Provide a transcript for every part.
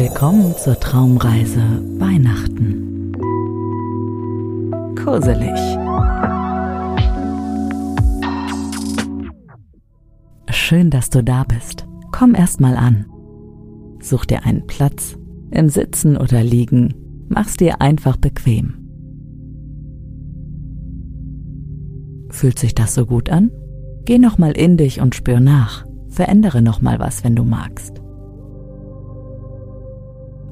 Willkommen zur Traumreise Weihnachten. Koselig. Schön, dass du da bist. Komm erst mal an. Such dir einen Platz, im Sitzen oder Liegen. Mach's dir einfach bequem. Fühlt sich das so gut an? Geh noch mal in dich und spür nach. Verändere noch mal was, wenn du magst.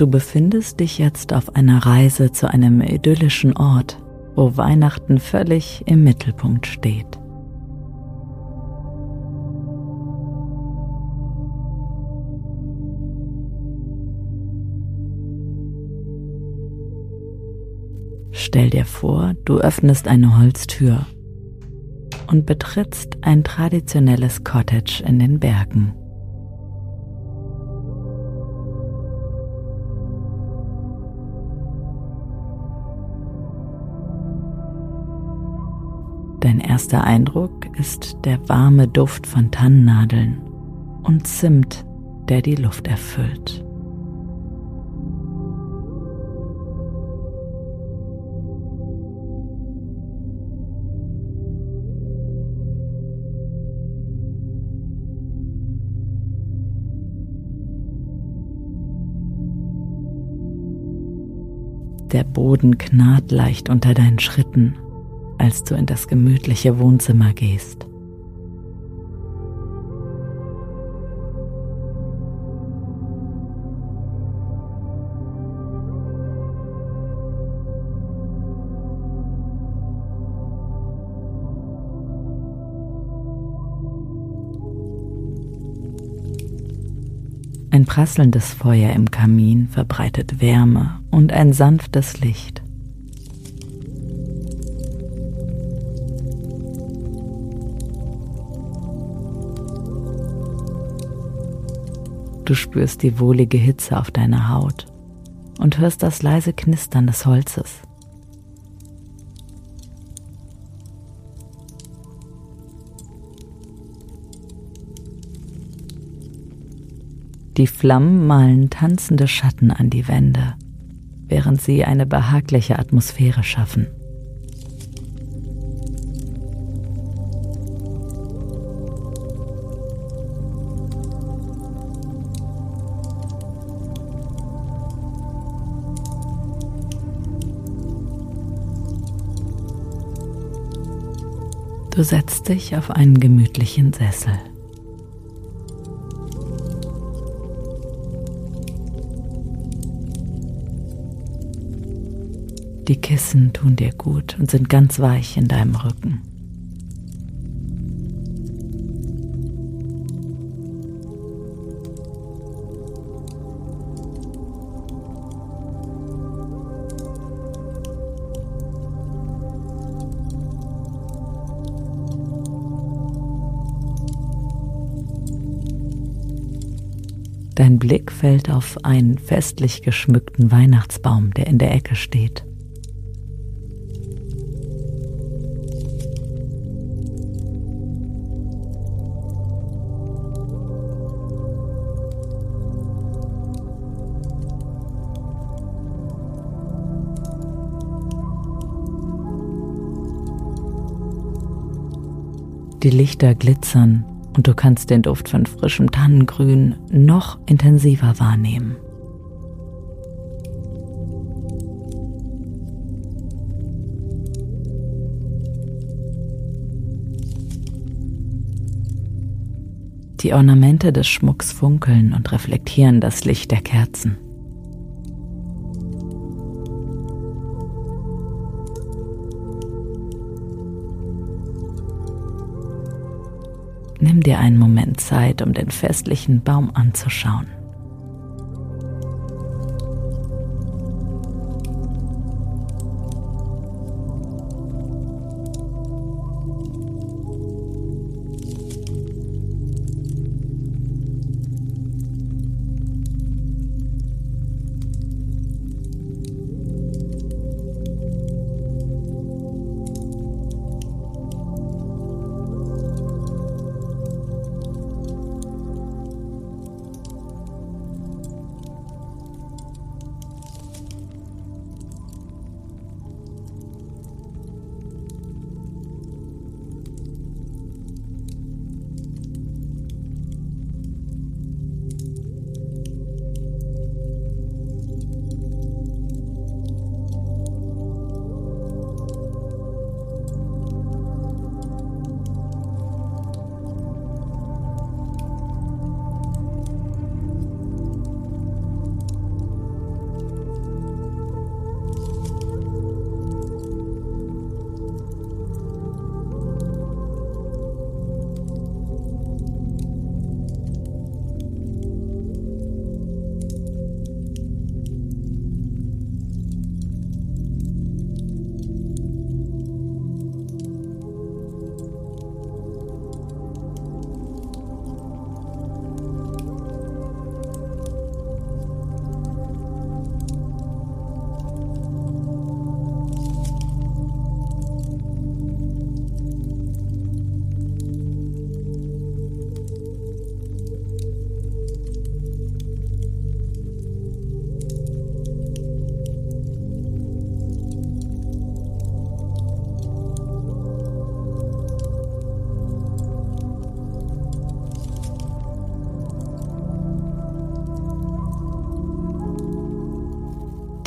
Du befindest dich jetzt auf einer Reise zu einem idyllischen Ort, wo Weihnachten völlig im Mittelpunkt steht. Stell dir vor, du öffnest eine Holztür und betrittst ein traditionelles Cottage in den Bergen. Erster Eindruck ist der warme Duft von Tannennadeln und Zimt, der die Luft erfüllt. Der Boden knarrt leicht unter deinen Schritten als du in das gemütliche Wohnzimmer gehst. Ein prasselndes Feuer im Kamin verbreitet Wärme und ein sanftes Licht. Du spürst die wohlige Hitze auf deiner Haut und hörst das leise Knistern des Holzes. Die Flammen malen tanzende Schatten an die Wände, während sie eine behagliche Atmosphäre schaffen. Du setzt dich auf einen gemütlichen Sessel. Die Kissen tun dir gut und sind ganz weich in deinem Rücken. Blick fällt auf einen festlich geschmückten Weihnachtsbaum, der in der Ecke steht. Die Lichter glitzern und du kannst den Duft von frischem Tannengrün noch intensiver wahrnehmen. Die Ornamente des Schmucks funkeln und reflektieren das Licht der Kerzen. Dir einen Moment Zeit, um den festlichen Baum anzuschauen.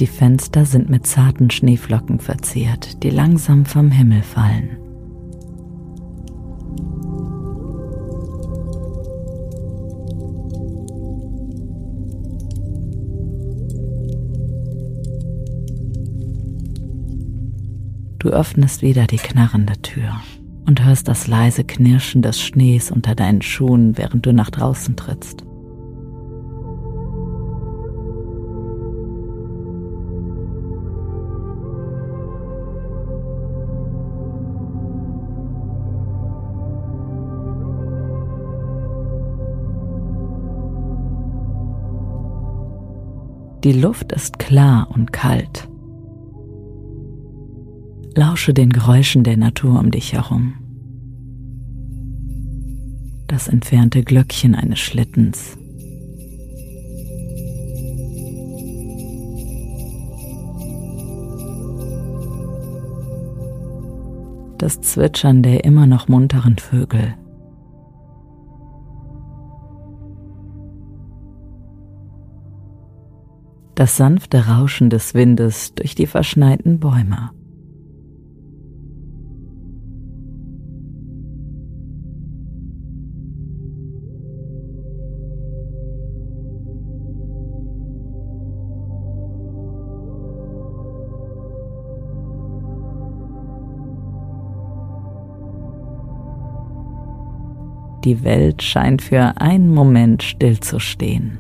Die Fenster sind mit zarten Schneeflocken verziert, die langsam vom Himmel fallen. Du öffnest wieder die knarrende Tür und hörst das leise Knirschen des Schnees unter deinen Schuhen, während du nach draußen trittst. Die Luft ist klar und kalt. Lausche den Geräuschen der Natur um dich herum. Das entfernte Glöckchen eines Schlittens. Das Zwitschern der immer noch munteren Vögel. Das sanfte Rauschen des Windes durch die verschneiten Bäume. Die Welt scheint für einen Moment stillzustehen.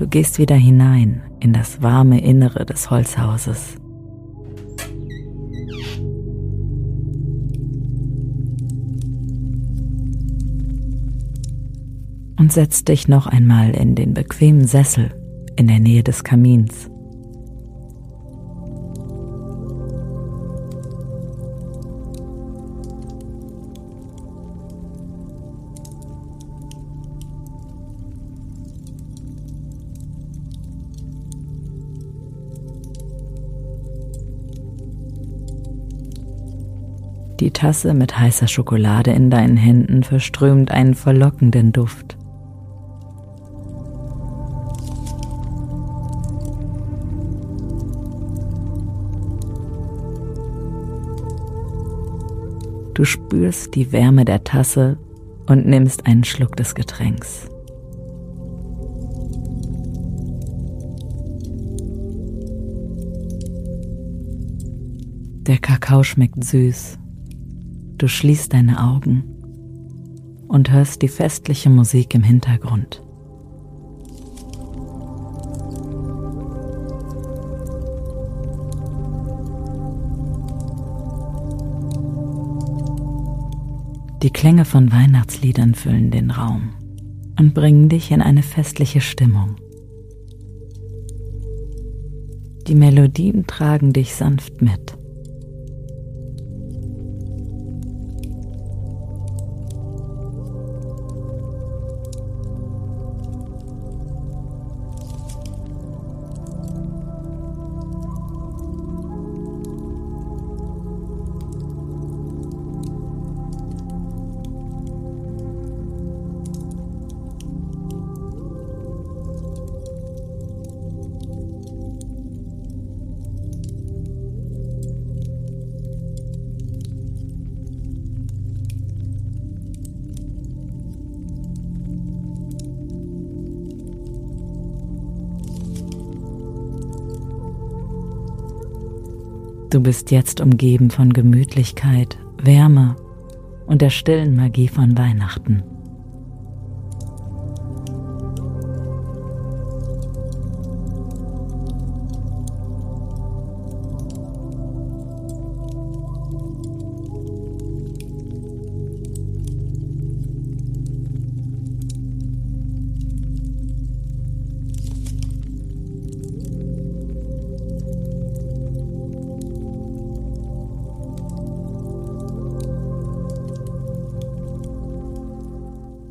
Du gehst wieder hinein in das warme Innere des Holzhauses. Und setzt dich noch einmal in den bequemen Sessel in der Nähe des Kamins. Die Tasse mit heißer Schokolade in deinen Händen verströmt einen verlockenden Duft. Du spürst die Wärme der Tasse und nimmst einen Schluck des Getränks. Der Kakao schmeckt süß Du schließt deine Augen und hörst die festliche Musik im Hintergrund. Die Klänge von Weihnachtsliedern füllen den Raum und bringen dich in eine festliche Stimmung. Die Melodien tragen dich sanft mit. Du bist jetzt umgeben von Gemütlichkeit, Wärme und der stillen Magie von Weihnachten.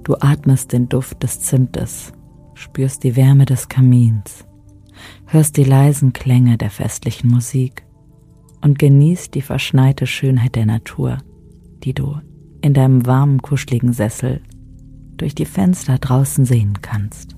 Du atmest den Duft des Zimtes, spürst die Wärme des Kamins, hörst die leisen Klänge der festlichen Musik und genießt die verschneite Schönheit der Natur, die du in deinem warmen, kuscheligen Sessel durch die Fenster draußen sehen kannst.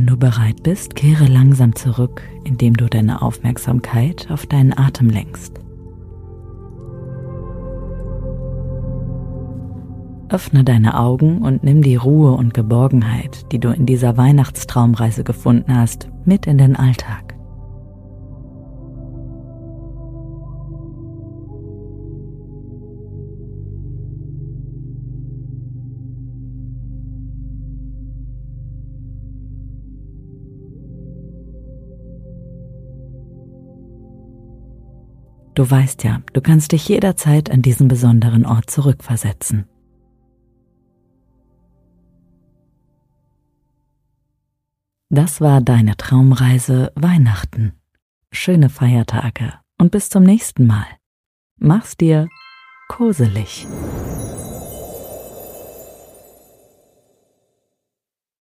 Du bereit bist, kehre langsam zurück, indem du deine Aufmerksamkeit auf deinen Atem lenkst. Öffne deine Augen und nimm die Ruhe und Geborgenheit, die du in dieser Weihnachtstraumreise gefunden hast, mit in den Alltag. Du weißt ja, du kannst dich jederzeit an diesen besonderen Ort zurückversetzen. Das war deine Traumreise Weihnachten. Schöne Feiertage und bis zum nächsten Mal. Mach's dir koselig.